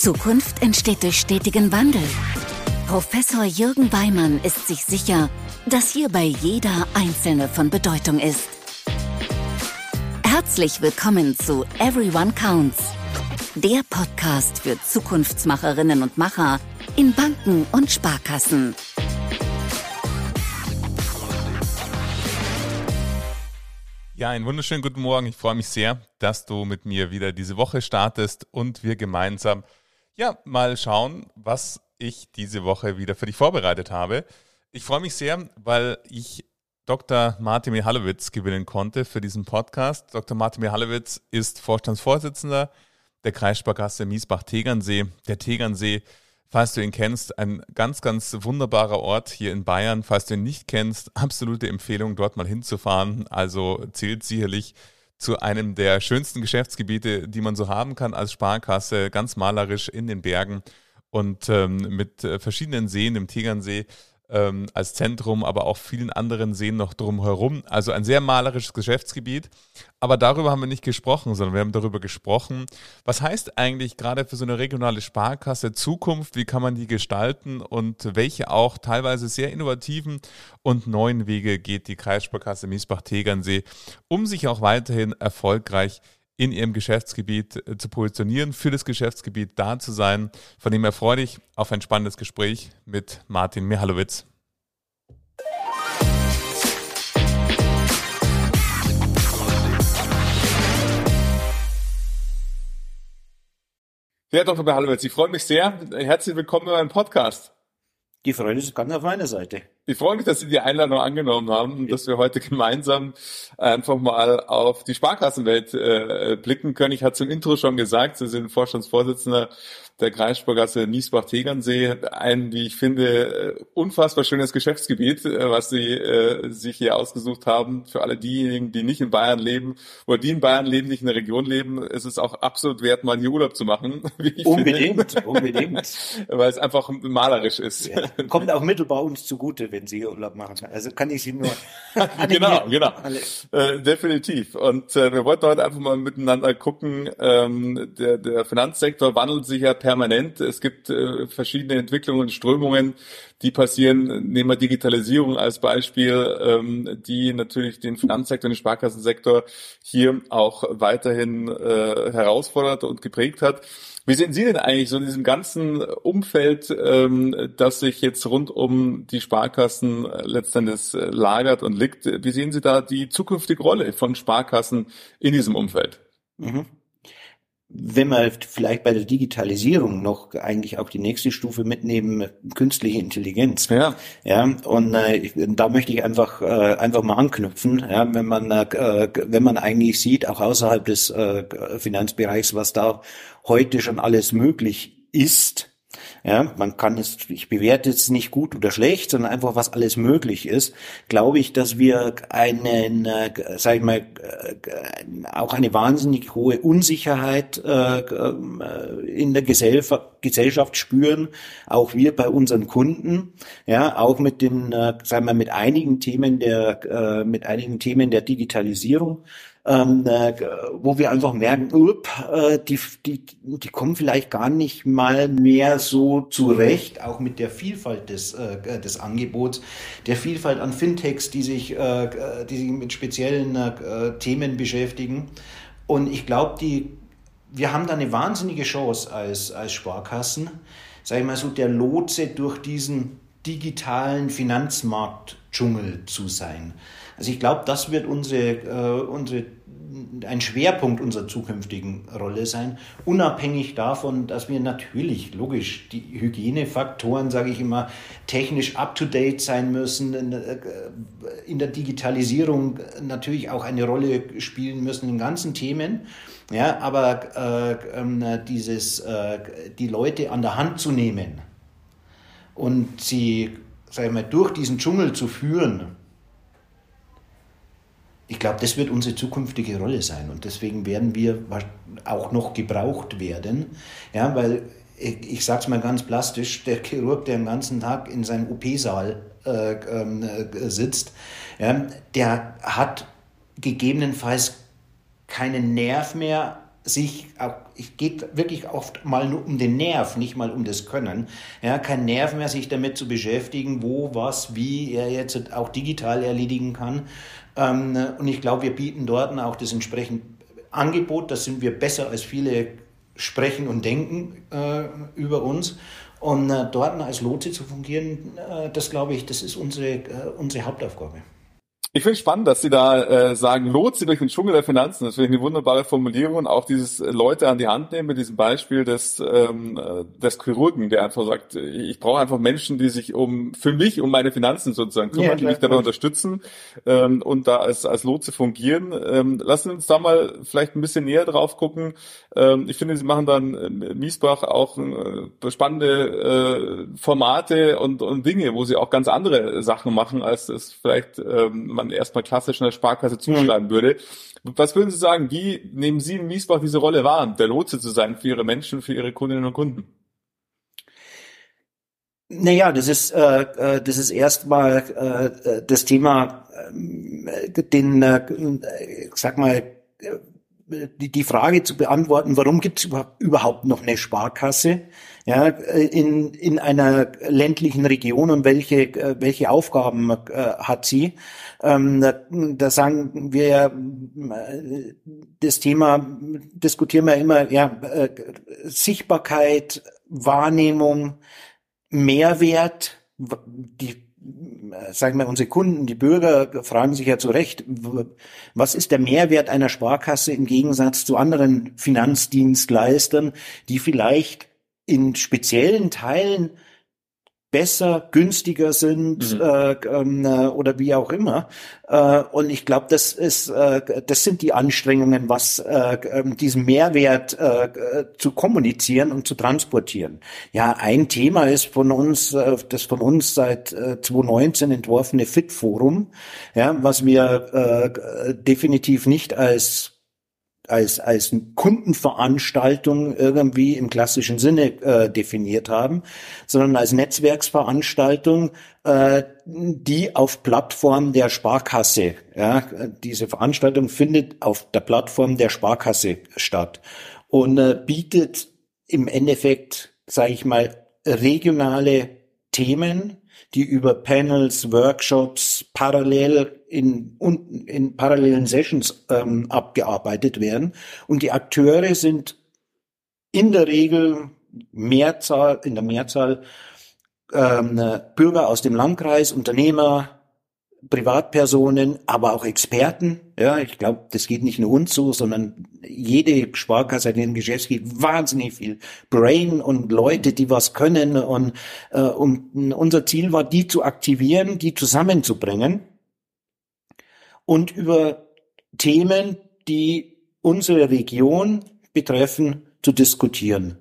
Zukunft entsteht durch stetigen Wandel. Professor Jürgen Weimann ist sich sicher, dass hierbei jeder Einzelne von Bedeutung ist. Herzlich willkommen zu Everyone Counts, der Podcast für Zukunftsmacherinnen und Macher in Banken und Sparkassen. Ja, einen wunderschönen guten Morgen. Ich freue mich sehr, dass du mit mir wieder diese Woche startest und wir gemeinsam ja mal schauen, was ich diese Woche wieder für dich vorbereitet habe. Ich freue mich sehr, weil ich Dr. Martin Mihalowitz gewinnen konnte für diesen Podcast. Dr. Martin Mihalowitz ist Vorstandsvorsitzender der Kreissparkasse Miesbach-Tegernsee. Der Tegernsee, falls du ihn kennst, ein ganz, ganz wunderbarer Ort hier in Bayern. Falls du ihn nicht kennst, absolute Empfehlung, dort mal hinzufahren. Also zählt sicherlich zu einem der schönsten Geschäftsgebiete, die man so haben kann als Sparkasse, ganz malerisch in den Bergen und ähm, mit äh, verschiedenen Seen im Tegernsee ähm, als Zentrum, aber auch vielen anderen Seen noch drumherum. Also ein sehr malerisches Geschäftsgebiet. Aber darüber haben wir nicht gesprochen, sondern wir haben darüber gesprochen, was heißt eigentlich gerade für so eine regionale Sparkasse Zukunft, wie kann man die gestalten und welche auch teilweise sehr innovativen und neuen Wege geht die Kreissparkasse Miesbach-Tegernsee, um sich auch weiterhin erfolgreich in ihrem Geschäftsgebiet äh, zu positionieren, für das Geschäftsgebiet da zu sein. Von dem erfreue ich auf ein spannendes Gespräch mit Martin Mihalowitz. Ja, Dr. Mihalowitz, ich freue mich sehr. Herzlich willkommen in meinem Podcast. Die Freude ist ganz auf meiner Seite. Ich freue mich, dass Sie die Einladung angenommen haben und dass wir heute gemeinsam einfach mal auf die Sparkassenwelt äh, blicken können. Ich hatte zum Intro schon gesagt, Sie sind Vorstandsvorsitzender der Kreissparkasse Niesbach-Tegernsee. Ein, wie ich finde, äh, unfassbar schönes Geschäftsgebiet, äh, was Sie äh, sich hier ausgesucht haben. Für alle diejenigen, die nicht in Bayern leben oder die in Bayern leben, nicht in der Region leben, ist es auch absolut wert, mal hier Urlaub zu machen. unbedingt, finde. unbedingt. Weil es einfach malerisch ist. Ja. Kommt auch mittelbar uns zugute, wenn Sie Urlaub machen. Also kann ich Sie nur. genau, genau. Äh, definitiv. Und äh, wir wollten heute einfach mal miteinander gucken. Ähm, der, der Finanzsektor wandelt sich ja permanent. Es gibt äh, verschiedene Entwicklungen und Strömungen, die passieren. Nehmen wir Digitalisierung als Beispiel, ähm, die natürlich den Finanzsektor, den Sparkassensektor hier auch weiterhin äh, herausfordert und geprägt hat. Wie sehen Sie denn eigentlich so in diesem ganzen Umfeld, ähm, das sich jetzt rund um die Sparkassen äh, letztendlich äh, lagert und liegt? Wie sehen Sie da die zukünftige Rolle von Sparkassen in diesem Umfeld? Mhm wenn wir vielleicht bei der Digitalisierung noch eigentlich auch die nächste Stufe mitnehmen, künstliche Intelligenz. Ja. Ja. Und äh, da möchte ich einfach äh, einfach mal anknüpfen. Ja, wenn man äh, wenn man eigentlich sieht, auch außerhalb des äh, Finanzbereichs, was da heute schon alles möglich ist, ja, man kann es, ich bewerte es nicht gut oder schlecht, sondern einfach, was alles möglich ist, glaube ich, dass wir einen, äh, sag ich mal, äh, auch eine wahnsinnig hohe Unsicherheit äh, äh, in der Gesellschaft, Gesellschaft spüren, auch wir bei unseren Kunden, ja, auch mit den, äh, sagen wir, mit einigen Themen der, äh, mit einigen Themen der Digitalisierung ähm, äh, wo wir einfach merken, up, äh, die, die, die kommen vielleicht gar nicht mal mehr so zurecht, auch mit der Vielfalt des, äh, des Angebots, der Vielfalt an Fintechs, die sich, äh, die sich mit speziellen äh, Themen beschäftigen. Und ich glaube, die, wir haben da eine wahnsinnige Chance als, als Sparkassen, sag ich mal so, der Lotse durch diesen digitalen Finanzmarktdschungel zu sein. Also ich glaube, das wird unsere, äh, unsere, ein Schwerpunkt unserer zukünftigen Rolle sein, unabhängig davon, dass wir natürlich, logisch, die Hygienefaktoren, sage ich immer, technisch up-to-date sein müssen, in, äh, in der Digitalisierung natürlich auch eine Rolle spielen müssen in ganzen Themen. Ja, aber äh, ähm, dieses, äh, die Leute an der Hand zu nehmen und sie, sag ich mal, durch diesen Dschungel zu führen, ich glaube, das wird unsere zukünftige Rolle sein und deswegen werden wir auch noch gebraucht werden, ja, weil ich, sage es mal ganz plastisch, der Chirurg, der den ganzen Tag in seinem OP-Saal äh, äh, sitzt, ja, der hat gegebenenfalls keinen Nerv mehr sich, es geht wirklich oft mal nur um den Nerv, nicht mal um das Können. Ja, kein Nerv mehr, sich damit zu beschäftigen, wo, was, wie er jetzt auch digital erledigen kann. Ähm, und ich glaube, wir bieten dort auch das entsprechende Angebot, das sind wir besser als viele sprechen und denken äh, über uns. Und äh, dort als Lotse zu fungieren, äh, das glaube ich, das ist unsere, äh, unsere Hauptaufgabe. Ich finde spannend, dass Sie da äh, sagen, lohnt Sie durch den Dschungel der Finanzen. Das finde ich eine wunderbare Formulierung. Und auch dieses äh, Leute an die Hand nehmen mit diesem Beispiel des, ähm, äh, des Chirurgen, der einfach sagt, ich brauche einfach Menschen, die sich um für mich, um meine Finanzen sozusagen kümmern, ja, die mich dabei unterstützen ähm, und da als, als Lotse fungieren. Ähm, lassen Sie uns da mal vielleicht ein bisschen näher drauf gucken. Ähm, ich finde, Sie machen dann in Miesbach auch äh, spannende äh, Formate und, und Dinge, wo Sie auch ganz andere Sachen machen, als es vielleicht ähm, man erstmal klassisch in der Sparkasse zuschreiben mhm. würde. Was würden Sie sagen, wie nehmen Sie in Miesbach diese Rolle wahr, der Lotse zu sein für Ihre Menschen, für Ihre Kundinnen und Kunden? Naja, das ist äh, äh das ist erstmal äh, das Thema, äh, den, äh, sag mal, die, die Frage zu beantworten, warum gibt es überhaupt noch eine Sparkasse ja, in, in einer ländlichen Region und welche, welche Aufgaben äh, hat sie? Ähm, da, da sagen wir ja, das Thema diskutieren wir immer, ja, äh, Sichtbarkeit, Wahrnehmung, Mehrwert, die sagen wir, unsere Kunden, die Bürger fragen sich ja zu Recht, was ist der Mehrwert einer Sparkasse im Gegensatz zu anderen Finanzdienstleistern, die vielleicht in speziellen Teilen besser, günstiger sind mhm. äh, ähm, äh, oder wie auch immer. Äh, und ich glaube, das ist, äh, das sind die Anstrengungen, was äh, ähm, diesen Mehrwert äh, zu kommunizieren und zu transportieren. Ja, ein Thema ist von uns, äh, das von uns seit äh, 2019 entworfene Fit Forum, ja, was wir äh, definitiv nicht als als, als Kundenveranstaltung irgendwie im klassischen Sinne äh, definiert haben, sondern als Netzwerksveranstaltung, äh, die auf Plattform der Sparkasse, ja, diese Veranstaltung findet auf der Plattform der Sparkasse statt und äh, bietet im Endeffekt, sage ich mal, regionale Themen, die über Panels, Workshops parallel in, in parallelen Sessions ähm, abgearbeitet werden. Und die Akteure sind in der Regel Mehrzahl, in der Mehrzahl ähm, Bürger aus dem Landkreis, Unternehmer, Privatpersonen, aber auch Experten. Ja, ich glaube, das geht nicht nur uns so, sondern jede Sparkasse, die im Geschäft geht, wahnsinnig viel Brain und Leute, die was können. Und, äh, und unser Ziel war, die zu aktivieren, die zusammenzubringen und über Themen, die unsere Region betreffen, zu diskutieren.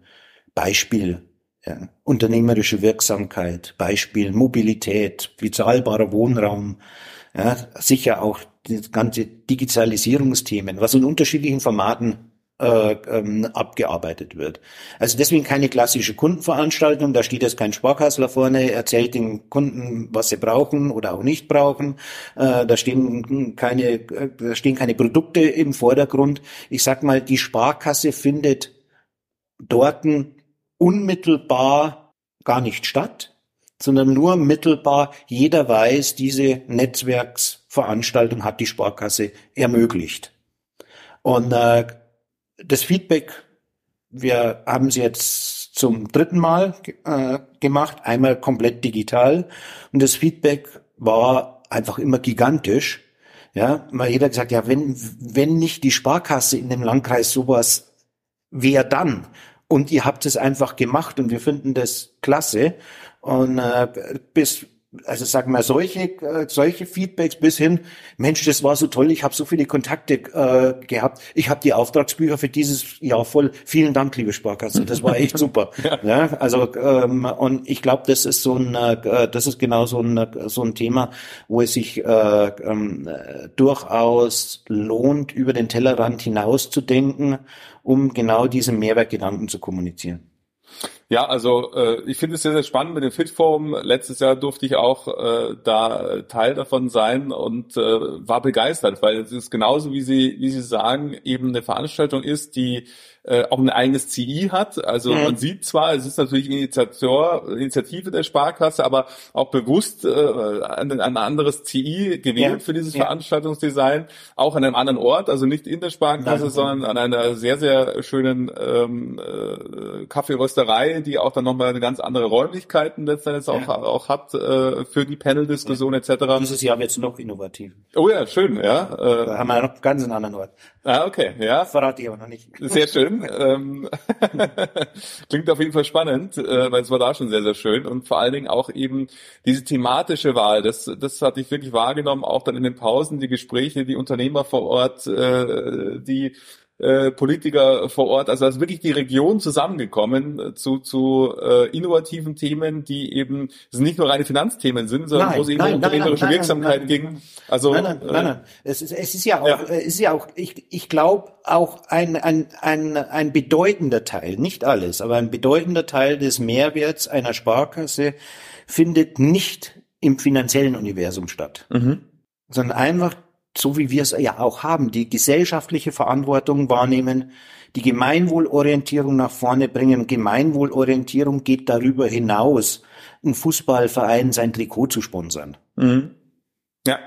Beispiel ja, unternehmerische Wirksamkeit, Beispiel Mobilität, bezahlbarer Wohnraum, ja, sicher auch das ganze Digitalisierungsthemen, was in unterschiedlichen Formaten äh, ähm, abgearbeitet wird. Also deswegen keine klassische Kundenveranstaltung, da steht jetzt kein Sparkassler vorne, erzählt den Kunden, was sie brauchen oder auch nicht brauchen. Äh, da stehen keine, äh, da stehen keine Produkte im Vordergrund. Ich sag mal, die Sparkasse findet dort unmittelbar gar nicht statt, sondern nur mittelbar. Jeder weiß, diese Netzwerksveranstaltung hat die Sparkasse ermöglicht. Und äh, das Feedback, wir haben sie jetzt zum dritten Mal äh, gemacht, einmal komplett digital. Und das Feedback war einfach immer gigantisch. Ja, weil jeder gesagt, ja, wenn, wenn nicht die Sparkasse in dem Landkreis sowas, wer dann? Und ihr habt es einfach gemacht und wir finden das klasse. Und äh, bis also sagen wir solche äh, solche Feedbacks bis hin Mensch das war so toll ich habe so viele Kontakte äh, gehabt ich habe die Auftragsbücher für dieses Jahr voll vielen Dank liebe Sparkasse das war echt super ja. ja. also ähm, und ich glaube das ist so ein äh, das ist genau so ein so ein Thema wo es sich äh, äh, durchaus lohnt über den Tellerrand hinaus zu denken um genau diesen Mehrwertgedanken zu kommunizieren Ja, also äh, ich finde es sehr, sehr spannend mit dem Fitforum. Letztes Jahr durfte ich auch äh, da Teil davon sein und äh, war begeistert, weil es ist genauso, wie Sie, wie Sie sagen, eben eine Veranstaltung ist, die äh, auch ein eigenes CI hat. Also mhm. man sieht zwar, es ist natürlich Initiator, Initiative der Sparkasse, aber auch bewusst äh, ein, ein anderes CI gewählt ja. für dieses ja. Veranstaltungsdesign, auch an einem anderen Ort, also nicht in der Sparkasse, Nein. sondern an einer sehr, sehr schönen ähm, äh, Kaffeerösterei, die auch dann nochmal eine ganz andere Räumlichkeiten letztendlich ja. auch, auch hat äh, für die Panel-Diskussion ja. etc. Dieses Jahr wird es noch innovativ. Oh ja, schön, ja. Äh, da haben wir noch ganz einen anderen Ort. Ah, okay, ja. Verrate ich aber noch nicht. Sehr schön. Ähm, klingt auf jeden Fall spannend, äh, weil es war da schon sehr, sehr schön. Und vor allen Dingen auch eben diese thematische Wahl, das, das hatte ich wirklich wahrgenommen, auch dann in den Pausen, die Gespräche, die Unternehmer vor Ort, äh, die äh, Politiker vor Ort. Also da ist wirklich die Region zusammengekommen äh, zu, zu äh, innovativen Themen, die eben nicht nur reine Finanzthemen sind, sondern wo es eben um unternehmerische Wirksamkeit ging. Also nein, nein, nein, nein. Es, ist, es ist ja auch, ja. es ist ja auch, ich, ich glaube auch ein, ein, ein, ein bedeutender Teil, nicht alles, aber ein bedeutender Teil des Mehrwerts einer Sparkasse findet nicht im finanziellen Universum statt, mhm. sondern einfach so wie wir es ja auch haben, die gesellschaftliche Verantwortung wahrnehmen, die Gemeinwohlorientierung nach vorne bringen. Gemeinwohlorientierung geht darüber hinaus, ein Fußballverein sein Trikot zu sponsern. Mhm. Ja.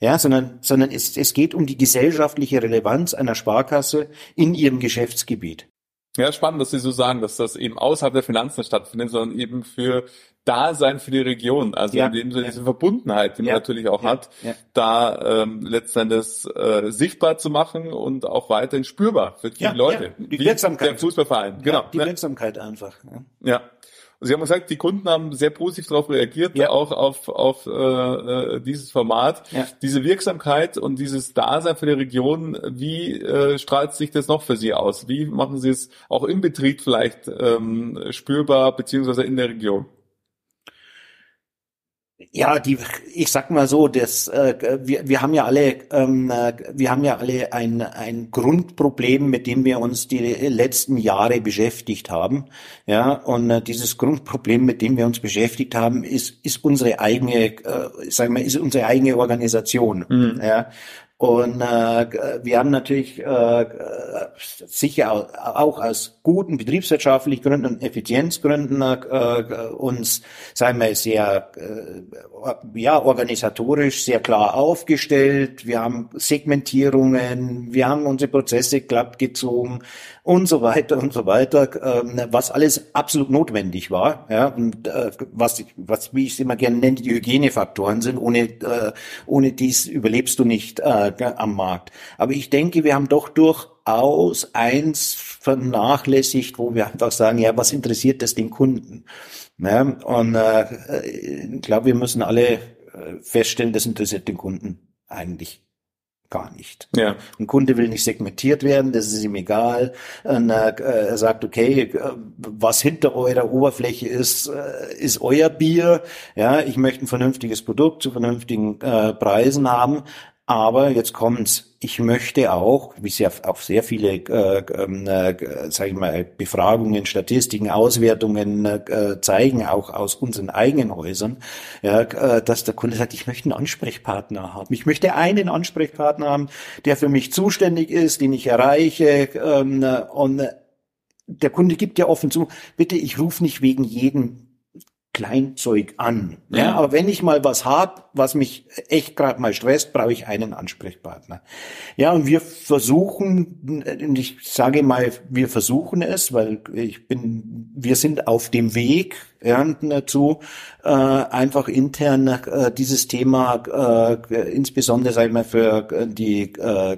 Ja, sondern, sondern es, es geht um die gesellschaftliche Relevanz einer Sparkasse in ihrem Geschäftsgebiet. Ja, spannend, dass Sie so sagen, dass das eben außerhalb der Finanzen stattfindet, sondern eben für Dasein für die Region, also ja, in dem Sinne ja. diese Verbundenheit, die man natürlich auch hat, da ähm, letztendlich äh, sichtbar zu machen und auch weiterhin spürbar für die Leute. Die Wirksamkeit. Der Fußballverein, genau. die Wirksamkeit einfach. Ja. Sie haben gesagt, die Kunden haben sehr positiv darauf reagiert, ja. auch auf, auf äh, äh, dieses Format. Ja. Diese Wirksamkeit und dieses Dasein für die Region, wie äh, strahlt sich das noch für Sie aus? Wie machen Sie es auch im Betrieb vielleicht ähm, spürbar, beziehungsweise in der Region? Ja, die, ich sag mal so, das, äh, wir, wir haben ja alle, ähm, äh, wir haben ja alle ein, ein Grundproblem, mit dem wir uns die letzten Jahre beschäftigt haben. Ja, und äh, dieses Grundproblem, mit dem wir uns beschäftigt haben, ist, ist unsere eigene, äh, sagen wir, ist unsere eigene Organisation. Mhm. Ja, und äh, wir haben natürlich äh, sicher auch aus guten betriebswirtschaftlichen Gründen und Effizienzgründen äh, uns, sagen wir, sehr äh, ja organisatorisch sehr klar aufgestellt. Wir haben Segmentierungen, wir haben unsere Prozesse glatt gezogen und so weiter und so weiter, ähm, was alles absolut notwendig war. Ja, und äh, was, was, wie ich es immer gerne nenne, die Hygienefaktoren sind. Ohne, äh, ohne dies überlebst du nicht äh, am Markt. Aber ich denke, wir haben doch durchaus eins vernachlässigt, wo wir einfach sagen, ja, was interessiert das den Kunden? Ja, und äh, ich glaube, wir müssen alle äh, feststellen, das interessiert den Kunden eigentlich gar nicht. Ja. Ein Kunde will nicht segmentiert werden, das ist ihm egal. Und, äh, er sagt, okay, äh, was hinter eurer Oberfläche ist, äh, ist euer Bier. Ja, ich möchte ein vernünftiges Produkt zu vernünftigen äh, Preisen haben. Aber jetzt kommt's. Ich möchte auch, wie ja auch sehr viele, äh, äh, sage ich mal, Befragungen, Statistiken, Auswertungen äh, zeigen, auch aus unseren eigenen Häusern, ja, äh, dass der Kunde sagt, ich möchte einen Ansprechpartner haben. Ich möchte einen Ansprechpartner haben, der für mich zuständig ist, den ich erreiche. Ähm, und der Kunde gibt ja offen zu, bitte, ich rufe nicht wegen jedem Kleinzeug an. Ja, ja, aber wenn ich mal was hab, was mich echt gerade mal stresst, brauche ich einen Ansprechpartner. Ja, und wir versuchen, ich sage mal, wir versuchen es, weil ich bin, wir sind auf dem Weg, Ernten dazu, äh, einfach intern äh, dieses Thema, äh, insbesondere sag ich mal für äh, die äh,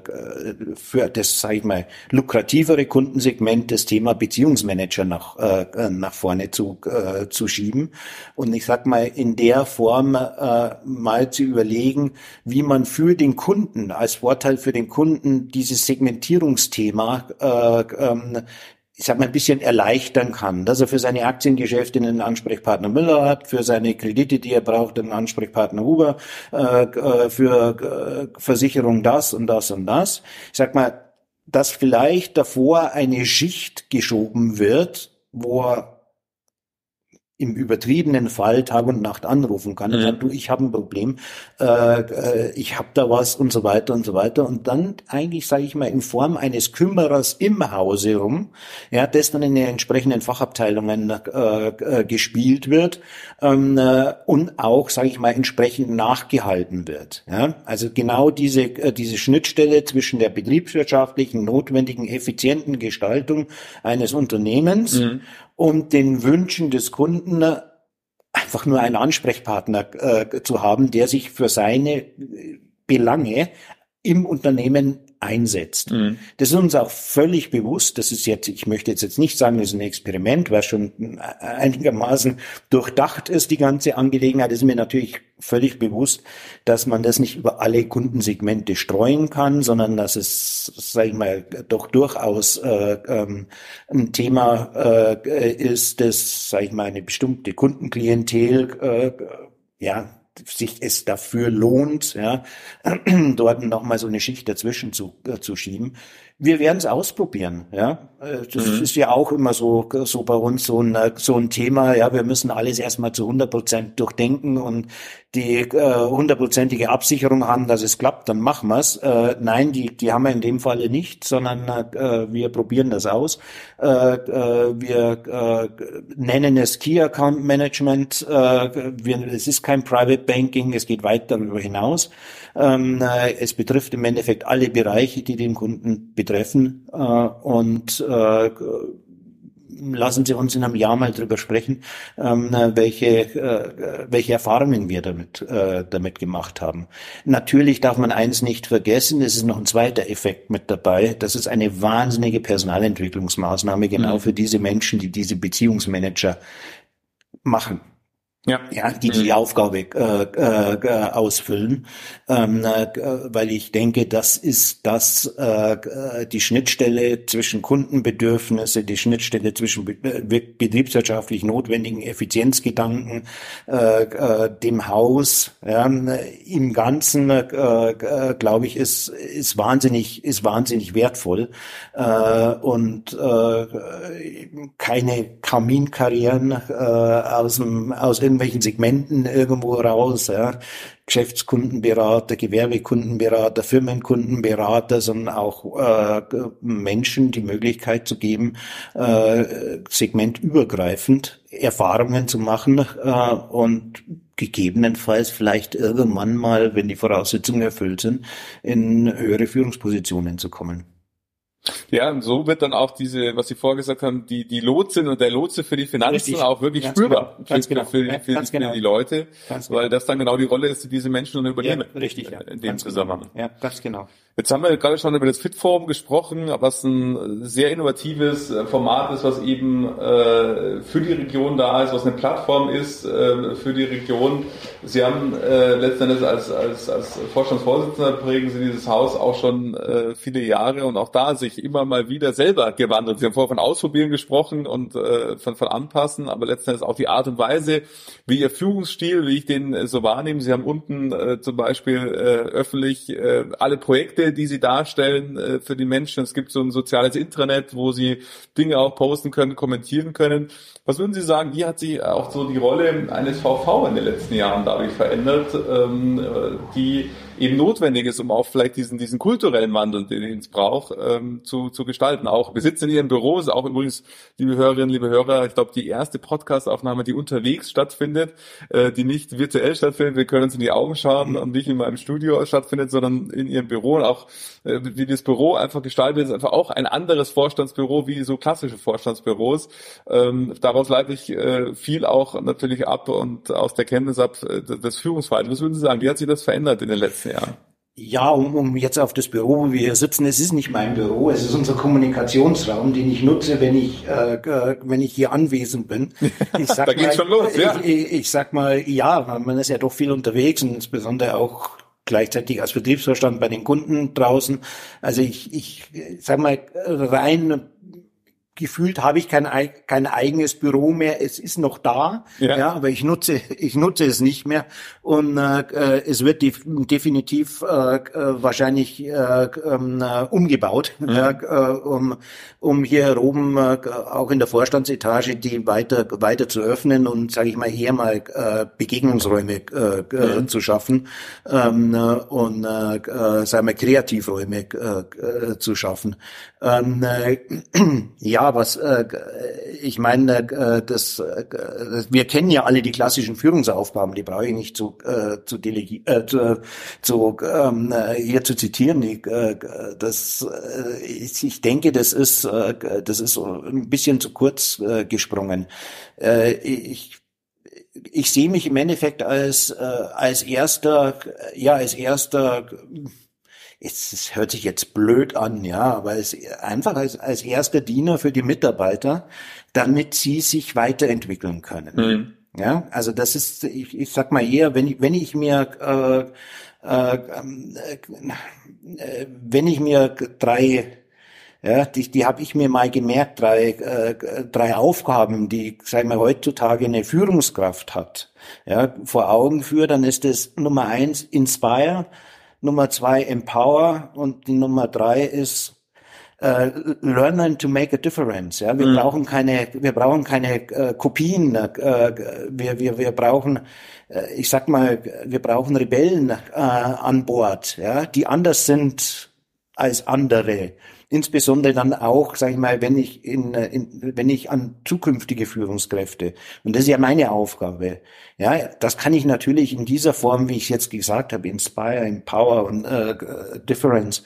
für das sag ich mal lukrativere Kundensegment das Thema Beziehungsmanager nach äh, nach vorne zu äh, zu schieben. Und ich sag mal in der Form äh, mal zu überlegen, wie man für den Kunden als Vorteil für den Kunden dieses Segmentierungsthema äh, ähm, ich sag mal, ein bisschen erleichtern kann, dass er für seine Aktiengeschäfte einen Ansprechpartner Müller hat, für seine Kredite, die er braucht, einen Ansprechpartner Huber, äh, äh, für äh, Versicherung das und das und das. Ich sag mal, dass vielleicht davor eine Schicht geschoben wird, wo er im übertriebenen Fall Tag und Nacht anrufen kann und mhm. sagt, du, ich habe ein Problem, äh, äh, ich habe da was und so weiter und so weiter. Und dann eigentlich, sage ich mal, in Form eines Kümmerers im Hause rum, ja, das dann in den entsprechenden Fachabteilungen äh, äh, gespielt wird ähm, äh, und auch, sage ich mal, entsprechend nachgehalten wird. Ja? Also genau diese, äh, diese Schnittstelle zwischen der betriebswirtschaftlichen, notwendigen, effizienten Gestaltung eines Unternehmens mhm und den Wünschen des Kunden einfach nur einen Ansprechpartner äh, zu haben, der sich für seine Belange im Unternehmen einsetzt. Mhm. Das ist uns auch völlig bewusst. Das ist jetzt, ich möchte jetzt nicht sagen, das ist ein Experiment, was schon einigermaßen durchdacht ist, die ganze Angelegenheit. Das ist mir natürlich völlig bewusst, dass man das nicht über alle Kundensegmente streuen kann, sondern dass es, sage ich mal, doch durchaus äh, ähm, ein Thema äh, ist, das, sage ich mal, eine bestimmte Kundenklientel äh, ja sich es dafür lohnt, ja, dort nochmal so eine Schicht dazwischen zu, äh, zu schieben. Wir werden es ausprobieren, ja. Äh, das mhm. ist ja auch immer so, so bei uns so ein, so ein Thema, ja, wir müssen alles erstmal zu 100 Prozent durchdenken und die äh, hundertprozentige äh, Absicherung haben, dass es klappt, dann machen wir's. Äh, nein, die, die haben wir in dem Falle nicht, sondern äh, wir probieren das aus. Äh, äh, wir äh, nennen es Key Account Management. Äh, wir, es ist kein Private Banking, es geht weit darüber hinaus. Ähm, äh, es betrifft im Endeffekt alle Bereiche, die den Kunden betreffen. Äh, und äh, lassen Sie uns in einem Jahr mal drüber sprechen, ähm, welche, äh, welche Erfahrungen wir damit, äh, damit gemacht haben. Natürlich darf man eins nicht vergessen, es ist noch ein zweiter Effekt mit dabei. Das ist eine wahnsinnige Personalentwicklungsmaßnahme genau mhm. für diese Menschen, die diese Beziehungsmanager machen ja, ja die die mhm. Aufgabe äh, äh, ausfüllen, ähm, äh, weil ich denke, das ist das äh, die Schnittstelle zwischen Kundenbedürfnisse, die Schnittstelle zwischen be betriebswirtschaftlich notwendigen Effizienzgedanken, äh, äh, dem Haus, ja, im Ganzen, äh, äh, glaube ich, ist ist wahnsinnig ist wahnsinnig wertvoll. Äh, und äh, keine Kaminkarrieren äh, aus dem aus dem irgendwelchen Segmenten irgendwo raus, ja. Geschäftskundenberater, Gewerbekundenberater, Firmenkundenberater, sondern auch äh, Menschen die Möglichkeit zu geben, äh, segmentübergreifend Erfahrungen zu machen äh, und gegebenenfalls vielleicht irgendwann mal, wenn die Voraussetzungen erfüllt sind, in höhere Führungspositionen zu kommen. Ja, und so wird dann auch diese, was Sie vorher gesagt haben, die, die Lotsin und der Lotse für die Finanzen Richtig. auch wirklich ganz spürbar. Genau. Ganz für, genau. Für, für, ganz für genau. die Leute, ganz weil genau. das dann genau die Rolle ist, die diese Menschen dann übernehmen. Ja, richtig, ja. In dem ganz Zusammenhang. Genau. Ja, ganz genau. Jetzt haben wir gerade schon über das Fit-Forum gesprochen, was ein sehr innovatives äh, Format ist, was eben äh, für die Region da ist, was eine Plattform ist äh, für die Region. Sie haben äh, letztendlich als, als, als Vorstandsvorsitzender prägen Sie dieses Haus auch schon äh, viele Jahre und auch da sich immer mal wieder selber gewandelt. Sie haben vorher von Ausprobieren gesprochen und äh, von, von Anpassen, aber letztendlich auch die Art und Weise, wie Ihr Führungsstil, wie ich den so wahrnehme. Sie haben unten äh, zum Beispiel äh, öffentlich äh, alle Projekte die sie darstellen äh, für die Menschen. Es gibt so ein soziales Intranet, wo sie Dinge auch posten können, kommentieren können. Was würden Sie sagen, wie hat sich auch so die Rolle eines VV in den letzten Jahren dadurch verändert, ähm, die eben notwendig ist, um auch vielleicht diesen, diesen kulturellen Wandel, den es braucht, ähm, zu, zu gestalten. Auch wir sitzen in Ihren Büros, auch übrigens, liebe Hörerinnen, liebe Hörer, ich glaube, die erste Podcast-Aufnahme, die unterwegs stattfindet, äh, die nicht virtuell stattfindet, wir können uns in die Augen schauen und nicht in meinem Studio stattfindet, sondern in Ihrem Büro und auch äh, wie das Büro einfach gestaltet ist, einfach auch ein anderes Vorstandsbüro wie so klassische Vorstandsbüros. Ähm, daraus leite ich äh, viel auch natürlich ab und aus der Kenntnis ab äh, des Führungsverhaltens. Was würden Sie sagen, wie hat sich das verändert in den letzten Jahren? Ja, um, um jetzt auf das Büro, wo wir hier sitzen, es ist nicht mein Büro, es ist unser Kommunikationsraum, den ich nutze, wenn ich, äh, äh wenn ich hier anwesend bin. Ich sag da mal, geht's schon los, ja. Ich, ich, ich sag mal, ja, man ist ja doch viel unterwegs und insbesondere auch gleichzeitig als Betriebsvorstand bei den Kunden draußen. Also ich, ich sag mal, rein gefühlt habe ich kein, kein eigenes Büro mehr. Es ist noch da, ja, ja aber ich nutze, ich nutze es nicht mehr. Und äh, es wird def definitiv äh, wahrscheinlich äh, ähm, äh, umgebaut, mhm. äh, um, um hier oben äh, auch in der Vorstandsetage die weiter weiter zu öffnen und sage ich mal eher mal äh, Begegnungsräume äh, mhm. zu schaffen ähm, und äh, sagen wir Kreativräume äh, zu schaffen. Ähm, äh, ja, was äh, ich meine, äh, das, äh, wir kennen ja alle die klassischen Führungsaufgaben, die brauche ich nicht zu äh, zu, delegi äh, zu, zu ähm, hier zu zitieren. Ich, äh, das, äh, ich, ich denke, das ist äh, das ist ein bisschen zu kurz äh, gesprungen. Äh, ich ich sehe mich im Endeffekt als äh, als erster ja als erster es, hört sich jetzt blöd an, ja, aber es einfach als, als erster Diener für die Mitarbeiter, damit sie sich weiterentwickeln können. Mhm. Ja, also das ist, ich, ich sag mal eher, wenn ich, wenn ich mir, äh, äh, äh, wenn ich mir drei ja, die, die habe ich mir mal gemerkt, drei, äh, drei Aufgaben, die, sagen wir, heutzutage eine Führungskraft hat, ja, vor Augen führe, dann ist es Nummer eins Inspire, Nummer zwei Empower und die Nummer drei ist Uh, learn to make a difference. Ja, wir mhm. brauchen keine, wir brauchen keine äh, Kopien. Äh, wir, wir, wir brauchen, äh, ich sag mal, wir brauchen Rebellen äh, an Bord, ja, die anders sind als andere. Insbesondere dann auch, sage ich mal, wenn ich in, in, wenn ich an zukünftige Führungskräfte und das ist ja meine Aufgabe. Ja, das kann ich natürlich in dieser Form, wie ich jetzt gesagt habe, Inspire, Empower und äh, Difference.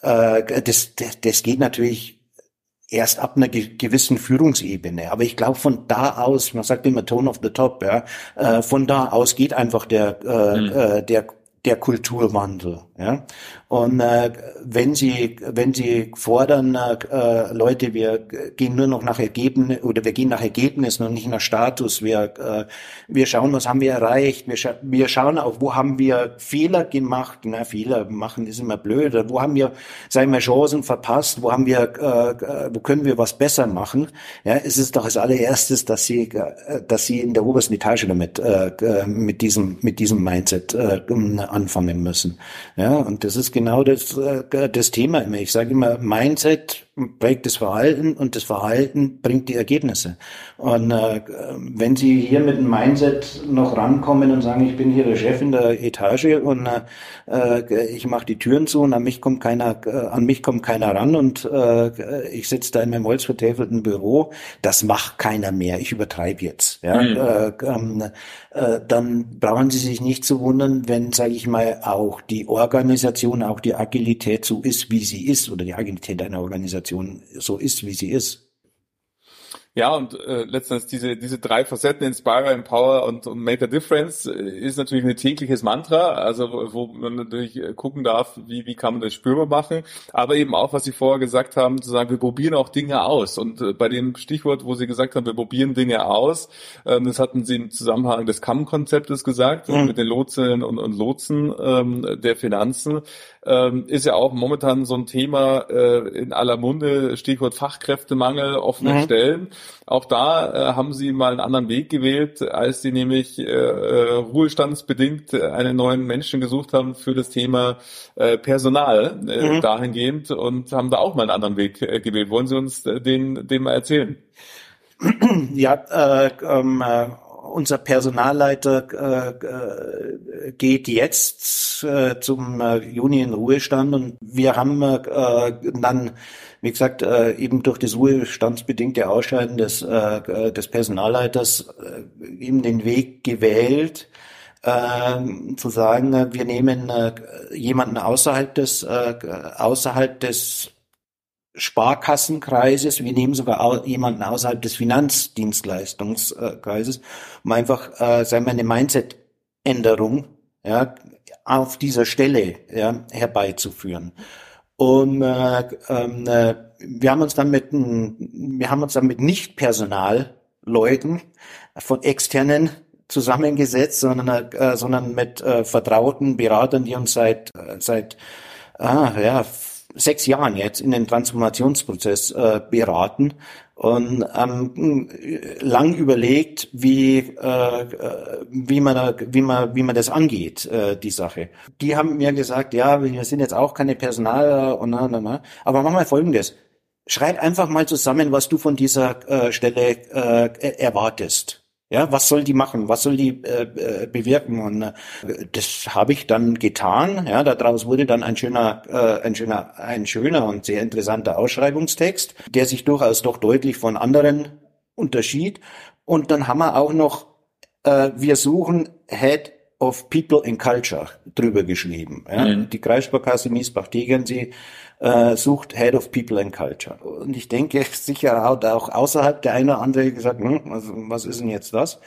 Äh, das, das, das geht natürlich erst ab einer gewissen Führungsebene. Aber ich glaube, von da aus, man sagt immer Tone of the Top, ja, äh, von da aus geht einfach der, äh, mhm. äh, der der Kulturwandel. Ja? Und äh, wenn Sie wenn Sie fordern, äh, Leute, wir gehen nur noch nach Ergebnissen oder wir gehen nach Ergebnissen und nicht nach Status. Wir äh, wir schauen, was haben wir erreicht. Wir, scha wir schauen auch, wo haben wir Fehler gemacht. Na, Fehler machen ist immer blöd. Wo haben wir, sagen wir, Chancen verpasst? Wo haben wir, äh, wo können wir was besser machen? Ja, es ist doch als allererstes, dass Sie äh, dass Sie in der obersten Etage damit äh, mit diesem mit diesem Mindset äh, anfangen müssen. Ja, und das ist genau das, äh, das Thema immer. Ich sage immer, Mindset prägt das Verhalten und das Verhalten bringt die Ergebnisse. Und äh, wenn Sie hier mit dem Mindset noch rankommen und sagen, ich bin hier der Chef in der Etage und äh, ich mache die Türen zu und an mich kommt keiner, äh, an mich kommt keiner ran und äh, ich sitze da in meinem holzvertäfelten Büro, das macht keiner mehr. Ich übertreibe jetzt. Ja? Mhm. Äh, ähm, äh, dann brauchen Sie sich nicht zu wundern, wenn, sage ich mal, auch die Organisation, auch die Agilität so ist, wie sie ist, oder die Agilität einer Organisation so ist, wie sie ist. Ja, und äh, letztendlich diese, diese drei Facetten, Inspire, Empower und, und Make a Difference, äh, ist natürlich ein tägliches Mantra, also wo man natürlich äh, gucken darf, wie, wie kann man das spürbar machen, aber eben auch, was Sie vorher gesagt haben, zu sagen, wir probieren auch Dinge aus. Und äh, bei dem Stichwort, wo Sie gesagt haben, wir probieren Dinge aus, äh, das hatten Sie im Zusammenhang des CAM-Konzeptes gesagt, mhm. mit den Lotsinnen und, und Lotsen ähm, der Finanzen, ähm, ist ja auch momentan so ein Thema äh, in aller Munde, Stichwort Fachkräftemangel, offene mhm. Stellen. Auch da äh, haben sie mal einen anderen Weg gewählt, als sie nämlich äh, äh, ruhestandsbedingt einen neuen Menschen gesucht haben für das Thema äh, Personal äh, mhm. dahingehend und haben da auch mal einen anderen Weg äh, gewählt. Wollen Sie uns äh, den, den mal erzählen? Ja, äh, ähm, äh, unser Personalleiter äh, äh, geht jetzt äh, zum äh, Juni in Ruhestand und wir haben äh, dann, wie gesagt, äh, eben durch das ruhestandsbedingte Ausscheiden des, äh, des Personalleiters äh, eben den Weg gewählt, äh, zu sagen, wir nehmen äh, jemanden außerhalb des äh, außerhalb des Sparkassenkreises, wir nehmen sogar jemanden außerhalb des Finanzdienstleistungskreises, um einfach, äh, sagen wir, eine Mindset-Änderung ja, auf dieser Stelle ja, herbeizuführen. Und äh, äh, wir haben uns dann mit, wir haben uns dann mit Nicht-Personalleuten von externen zusammengesetzt, sondern, äh, sondern mit äh, vertrauten Beratern, die uns seit, äh, seit ah, ja, sechs Jahren jetzt in den Transformationsprozess äh, beraten und ähm, lang überlegt, wie äh, wie man wie man wie man das angeht, äh, die Sache. Die haben mir gesagt, ja, wir sind jetzt auch keine Personaler und na, na, na. aber mach mal Folgendes: Schreib einfach mal zusammen, was du von dieser äh, Stelle äh, erwartest. Ja, was soll die machen? Was soll die äh, äh, bewirken? Und äh, das habe ich dann getan. Ja, daraus wurde dann ein schöner, äh, ein schöner, ein schöner und sehr interessanter Ausschreibungstext, der sich durchaus doch deutlich von anderen unterschied. Und dann haben wir auch noch, äh, wir suchen Head of People and Culture drüber geschrieben. Ja. Mhm. Die Kreissparkasse Miesbach-Tegernsee äh, sucht Head of People and Culture. Und ich denke, sicher hat auch außerhalb der eine oder andere gesagt, hm, was, was ist denn jetzt das?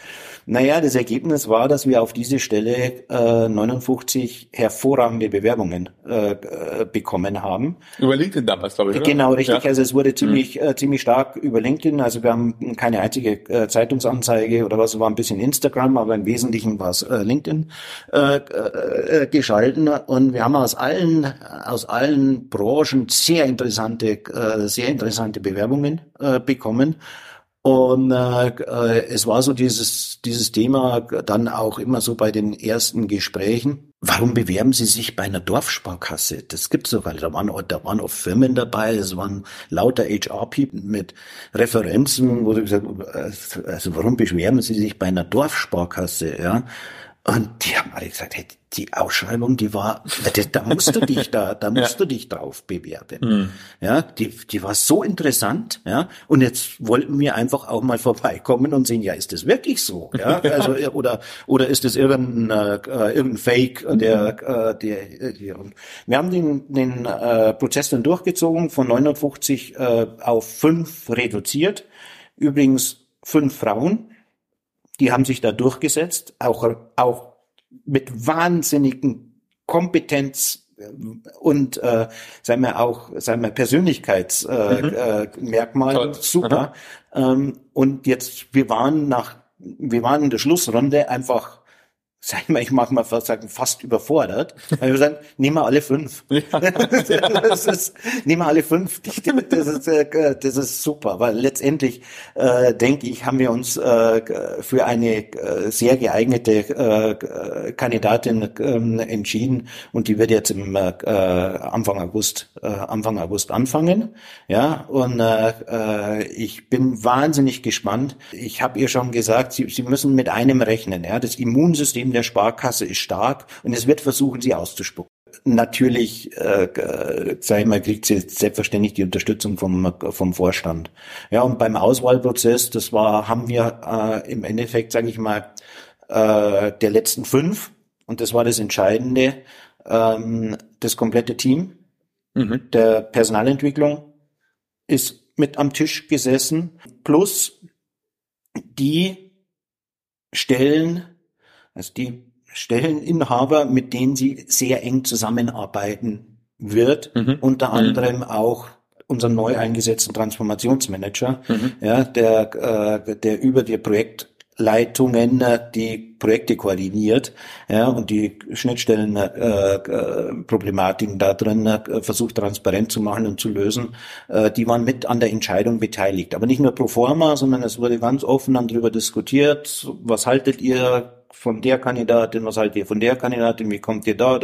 Naja, das Ergebnis war, dass wir auf diese Stelle äh, 59 hervorragende Bewerbungen äh, äh, bekommen haben. Über LinkedIn damals, glaube ich. Oder? Genau, richtig. Ja. Also es wurde ziemlich, mhm. äh, ziemlich stark über LinkedIn. Also wir haben keine einzige äh, Zeitungsanzeige oder was, war ein bisschen Instagram, aber im Wesentlichen war es äh, LinkedIn äh, äh, geschalten. Und wir haben aus allen, aus allen Branchen sehr interessante, äh, sehr interessante Bewerbungen äh, bekommen. Und äh, äh, es war so dieses, dieses Thema dann auch immer so bei den ersten Gesprächen. Warum bewerben Sie sich bei einer Dorfsparkasse? Das gibt's doch, weil da waren, da waren auch Firmen dabei, es waren lauter HR-People mit Referenzen, wo gesagt äh, also warum bewerben Sie sich bei einer Dorfsparkasse? Ja, und die haben alle gesagt, hey, die Ausschreibung, die war, da musst du dich da, da musst ja. du dich drauf bewerben. Mhm. Ja, die, die war so interessant, ja. Und jetzt wollten wir einfach auch mal vorbeikommen und sehen, ja, ist das wirklich so? Ja, also, oder, oder ist das irgendein, äh, irgendein Fake, der, äh, der, der, wir haben den, den äh, Prozess dann durchgezogen, von 950 äh, auf fünf reduziert. Übrigens fünf Frauen die haben sich da durchgesetzt, auch, auch mit wahnsinnigen Kompetenz äh, und äh, sagen wir auch sagen wir Persönlichkeitsmerkmal äh, mhm. äh, super. Ähm, und jetzt wir waren nach wir waren in der Schlussrunde einfach sag ich mal, ich mag mal fast sagen, fast überfordert. Weil wir sagen, nehmen wir alle fünf. Ja. das ist, nehmen wir alle fünf. Das ist, äh, das ist super, weil letztendlich, äh, denke ich, haben wir uns äh, für eine äh, sehr geeignete äh, Kandidatin äh, entschieden und die wird jetzt im äh, Anfang August, Anfang August anfangen. Ja, und ich bin wahnsinnig gespannt. Ich habe ihr schon gesagt, sie, sie müssen mit einem rechnen. Ja, das Immunsystem der Sparkasse ist stark und es wird versuchen, sie auszuspucken. Natürlich, äh, sag ich mal, kriegt sie selbstverständlich die Unterstützung vom, vom Vorstand. Ja, und beim Auswahlprozess, das war, haben wir äh, im Endeffekt, sage ich mal, äh, der letzten fünf, und das war das Entscheidende, ähm, das komplette Team mhm. der Personalentwicklung ist mit am Tisch gesessen, plus die Stellen, also die Stelleninhaber, mit denen sie sehr eng zusammenarbeiten wird, mhm. unter mhm. anderem auch unseren neu eingesetzten Transformationsmanager, mhm. ja, der, äh, der über die Projektleitungen äh, die Projekte koordiniert ja, und die Schnittstellen äh, äh, da drin äh, versucht transparent zu machen und zu lösen, äh, die waren mit an der Entscheidung beteiligt. Aber nicht nur pro forma, sondern es wurde ganz offen dann darüber diskutiert, was haltet ihr, von der Kandidatin, was haltet ihr von der Kandidatin, wie kommt ihr da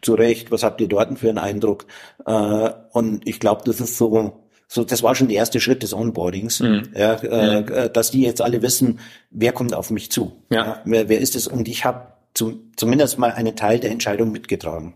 zurecht, was habt ihr dort für einen Eindruck? Äh, und ich glaube, das ist so, so, das war schon der erste Schritt des Onboardings, mhm. ja, äh, mhm. dass die jetzt alle wissen, wer kommt auf mich zu, ja. ja wer, wer ist es? Und ich habe zum, zumindest mal einen Teil der Entscheidung mitgetragen.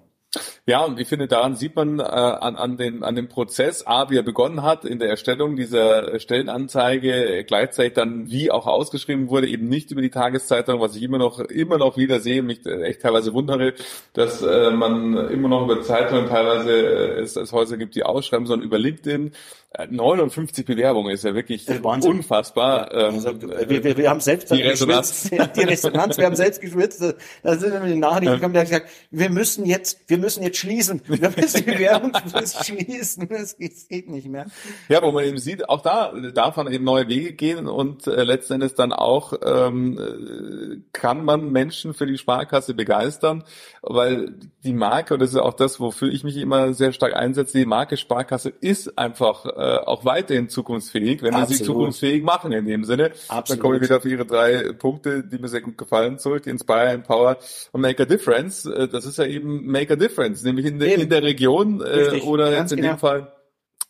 Ja, und ich finde, daran sieht man äh, an, an, dem, an dem Prozess, A, wie er begonnen hat in der Erstellung dieser Stellenanzeige, gleichzeitig dann, wie auch ausgeschrieben wurde, eben nicht über die Tageszeitung, was ich immer noch, immer noch wieder sehe, mich echt teilweise wundere, dass äh, man immer noch über Zeitungen teilweise äh, es, es Häuser gibt, die ausschreiben, sondern über LinkedIn 59 Bewerbungen ist ja wirklich unfassbar. Ähm, also, wir, wir, wir haben selbst die Resonanz. die Resonanz, wir haben selbst geschwitzt. Da sind wir die Nachrichten gekommen, der hat gesagt, wir müssen jetzt, wir müssen jetzt schließen. Wir müssen die Bewerbungsfrist schließen. Das geht nicht mehr. Ja, wo man eben sieht, auch da darf man eben neue Wege gehen und äh, letzten Endes dann auch ähm, kann man Menschen für die Sparkasse begeistern, weil die Marke, und das ist auch das, wofür ich mich immer sehr stark einsetze, die Marke Sparkasse ist einfach äh, äh, auch weiterhin zukunftsfähig, wenn wir sie zukunftsfähig machen in dem Sinne. Absolut. Dann komme ich wieder auf Ihre drei Punkte, die mir sehr gut gefallen, zurück. Inspire, Empower und Make a Difference. Äh, das ist ja eben Make a Difference, nämlich in, de, in der Region äh, oder jetzt in genau. dem Fall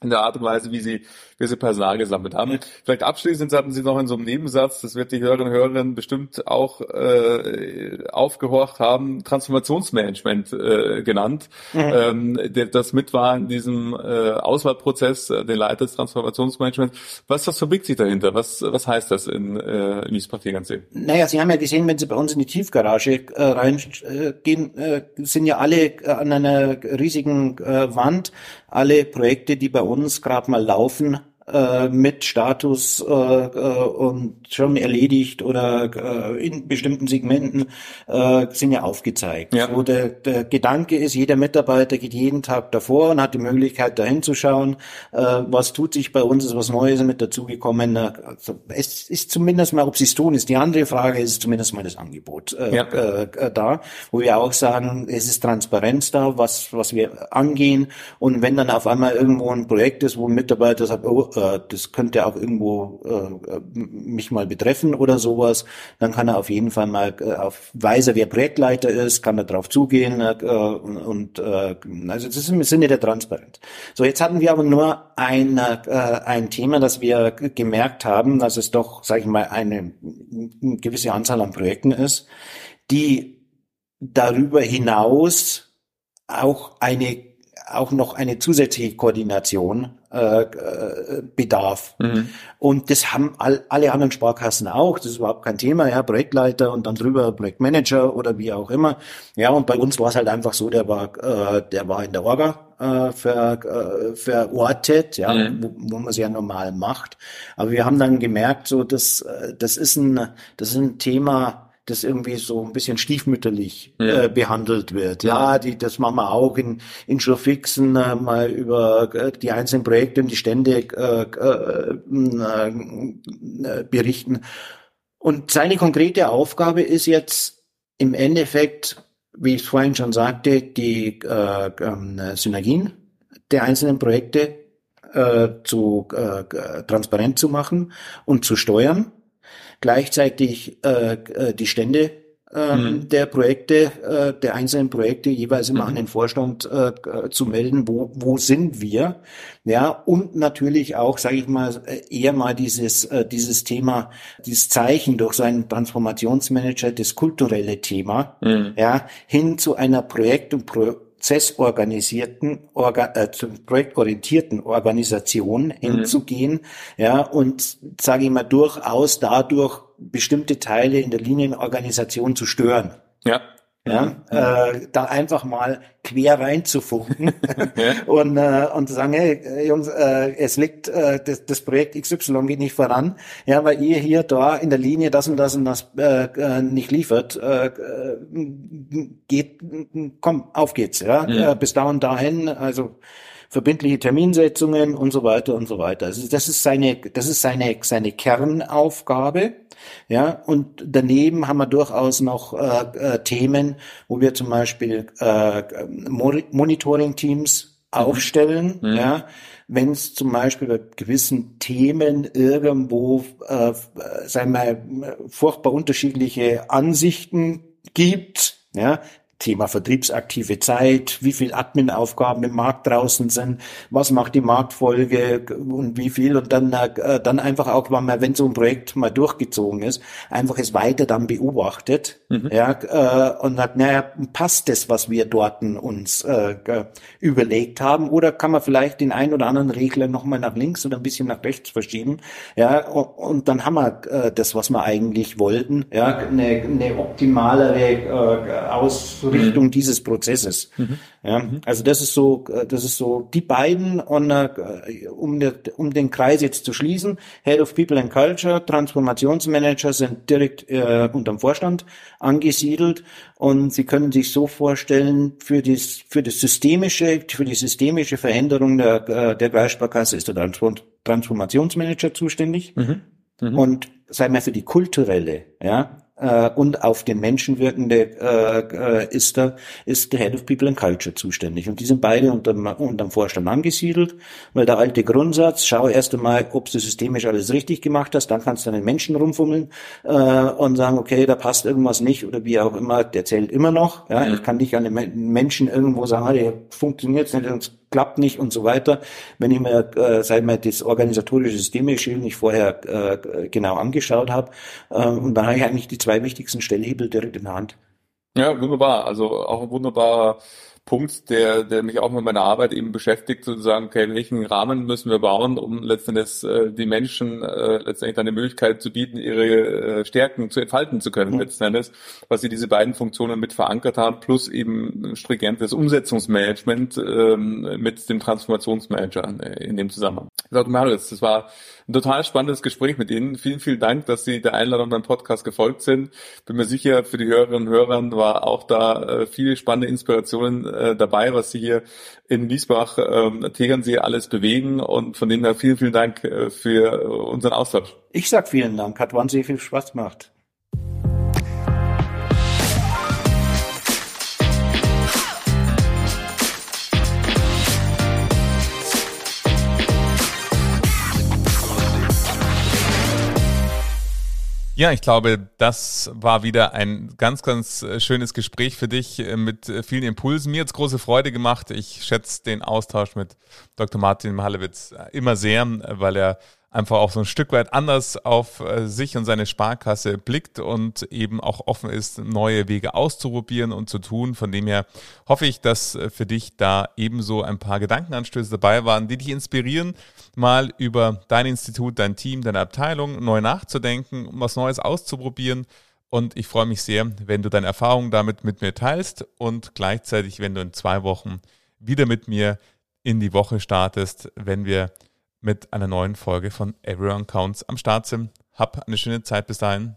in der Art und Weise, wie sie, sie Personal gesammelt haben. Vielleicht abschließend hatten Sie noch in so einem Nebensatz, das wird die Hörerinnen und Hörer bestimmt auch äh, aufgehorcht haben, Transformationsmanagement äh, genannt, mhm. ähm, das mit war in diesem äh, Auswahlprozess, äh, den Leiter des Transformationsmanagements. Was, was verbirgt sich dahinter? Was, was heißt das in, äh, in Wiesbaden-Tegernsee? Naja, Sie haben ja gesehen, wenn Sie bei uns in die Tiefgarage äh, reingehen, äh, sind ja alle äh, an einer riesigen äh, Wand, alle Projekte, die bei uns gerade mal laufen, äh, mit Status äh, äh, und schon erledigt oder äh, in bestimmten Segmenten äh, sind ja aufgezeigt. Ja. So der, der Gedanke ist, jeder Mitarbeiter geht jeden Tag davor und hat die Möglichkeit, da hinzuschauen, äh, was tut sich bei uns, ist was Neues mit dazugekommen. Also es ist zumindest mal, ob sie es tun, ist die andere Frage, ist zumindest mal das Angebot äh, ja. äh, da, wo wir auch sagen, es ist Transparenz da, was, was wir angehen und wenn dann auf einmal irgendwo ein Projekt ist, wo ein Mitarbeiter sagt, oh, äh, das könnte auch irgendwo äh, mich mal betreffen oder sowas, dann kann er auf jeden Fall mal äh, auf Weise, wer Projektleiter ist, kann er drauf zugehen äh, und äh, also das ist im Sinne der Transparenz. So, jetzt hatten wir aber nur ein, äh, ein Thema, das wir gemerkt haben, dass es doch, sage ich mal, eine, eine gewisse Anzahl an Projekten ist, die darüber hinaus auch eine auch noch eine zusätzliche Koordination äh, äh, bedarf. Mhm. Und das haben all, alle anderen Sparkassen auch. Das ist überhaupt kein Thema. Ja, Projektleiter und dann drüber Projektmanager oder wie auch immer. Ja, und bei uns war es halt einfach so, der war, äh, der war in der Orga äh, ver, äh, verortet, ja, mhm. wo, wo man es ja normal macht. Aber wir haben dann gemerkt, so das, äh, das ist ein, das ist ein Thema das irgendwie so ein bisschen stiefmütterlich ja. äh, behandelt wird. Ja, die, das machen wir auch in, in Showfixen äh, mal über äh, die einzelnen Projekte und die Stände äh, äh, äh, berichten. Und seine konkrete Aufgabe ist jetzt im Endeffekt, wie ich vorhin schon sagte, die äh, äh, Synergien der einzelnen Projekte äh, zu äh, transparent zu machen und zu steuern gleichzeitig äh, äh, die Stände äh, mhm. der Projekte, äh, der einzelnen Projekte jeweils immer mhm. an den Vorstand äh, zu melden, wo, wo sind wir, ja, und natürlich auch, sage ich mal, eher mal dieses, äh, dieses Thema, dieses Zeichen durch seinen Transformationsmanager, das kulturelle Thema, mhm. ja, hin zu einer Projekt- und Pro prozessorganisierten, orga, äh, projektorientierten Organisation mhm. hinzugehen, ja, und sage ich mal durchaus dadurch bestimmte Teile in der Linienorganisation zu stören. Ja ja, mhm. äh, da einfach mal quer reinzufunken ja. und, äh, und zu sagen, hey Jungs, äh, es liegt, äh, das, das Projekt XY geht nicht voran, ja, weil ihr hier da in der Linie das und das und das äh, äh nicht liefert, äh, äh, geht, komm, auf geht's, ja, ja. Äh, bis da und dahin, also verbindliche Terminsetzungen und so weiter und so weiter. Also das ist seine, das ist seine, seine Kernaufgabe. Ja, und daneben haben wir durchaus noch äh, äh, Themen, wo wir zum Beispiel äh, Monitoring-Teams mhm. aufstellen, mhm. ja, wenn es zum Beispiel bei gewissen Themen irgendwo, äh, sagen wir, furchtbar unterschiedliche Ansichten gibt, ja, Thema vertriebsaktive Zeit, wie viel Admin-Aufgaben im Markt draußen sind, was macht die Marktfolge und wie viel und dann, äh, dann einfach auch, wenn so ein Projekt mal durchgezogen ist, einfach es weiter dann beobachtet, mhm. ja, äh, und sagt, naja, passt das, was wir dort uns äh, überlegt haben oder kann man vielleicht den einen oder anderen Regler nochmal nach links oder ein bisschen nach rechts verschieben, ja, und, und dann haben wir äh, das, was wir eigentlich wollten, ja, eine, eine optimalere äh, Aus Ausrichtung mhm. dieses Prozesses. Mhm. Ja, mhm. also das ist so, äh, das ist so die beiden und äh, um, um den Kreis jetzt zu schließen, Head of People and Culture, Transformationsmanager sind direkt äh, unterm Vorstand angesiedelt und Sie können sich so vorstellen, für das, für das systemische, für die systemische Veränderung der, äh, der Kreissparkasse ist der Transformationsmanager zuständig. Mhm. Mhm. Und sei mal für die kulturelle, ja, äh, und auf den Menschen wirkende äh, äh, ist der ist der Head of People and Culture zuständig und die sind beide unterm, unterm Vorstand angesiedelt, weil der alte Grundsatz, schau erst einmal, ob du systemisch alles richtig gemacht hast, dann kannst du an den Menschen rumfummeln äh, und sagen, okay, da passt irgendwas nicht oder wie auch immer, der zählt immer noch. Ja, ich kann nicht an den Menschen irgendwo sagen, ah, der funktioniert nicht, klappt nicht und so weiter. Wenn ich mir, äh, sag mal, das organisatorische System nicht vorher äh, genau angeschaut habe, äh, und dann habe ich eigentlich die zwei wichtigsten Stellhebel direkt in der Hand. Ja, wunderbar. Also auch ein wunderbarer Punkt, der, der mich auch mit meiner Arbeit eben beschäftigt, sozusagen, okay, welchen Rahmen müssen wir bauen, um letztendlich äh, die Menschen äh, letztendlich dann die Möglichkeit zu bieten, ihre äh, Stärken zu entfalten zu können, mhm. letzten Endes, was sie diese beiden Funktionen mit verankert haben, plus eben stringentes Umsetzungsmanagement ähm, mit dem Transformationsmanager äh, in dem Zusammenhang. Dr. Marius, das war ein total spannendes Gespräch mit Ihnen. Vielen, vielen Dank, dass Sie der Einladung beim Podcast gefolgt sind. Bin mir sicher, für die Hörerinnen und Hörer war auch da äh, viele spannende Inspirationen äh, dabei, was Sie hier in Wiesbach, ähm, Tegernsee alles bewegen. Und von dem her vielen, vielen Dank äh, für unseren Austausch. Ich sag vielen Dank. Hat wahnsinnig viel Spaß gemacht. Ja, ich glaube, das war wieder ein ganz, ganz äh, schönes Gespräch für dich äh, mit äh, vielen Impulsen. Mir hat es große Freude gemacht. Ich schätze den Austausch mit Dr. Martin Hallewitz immer sehr, weil er einfach auch so ein Stück weit anders auf äh, sich und seine Sparkasse blickt und eben auch offen ist, neue Wege auszuprobieren und zu tun. Von dem her hoffe ich, dass äh, für dich da ebenso ein paar Gedankenanstöße dabei waren, die dich inspirieren, mal über dein Institut, dein Team, deine Abteilung neu nachzudenken, um was Neues auszuprobieren. Und ich freue mich sehr, wenn du deine Erfahrungen damit mit mir teilst und gleichzeitig, wenn du in zwei Wochen wieder mit mir in die Woche startest, wenn wir mit einer neuen Folge von Everyone Counts am Start sind. Hab eine schöne Zeit bis dahin.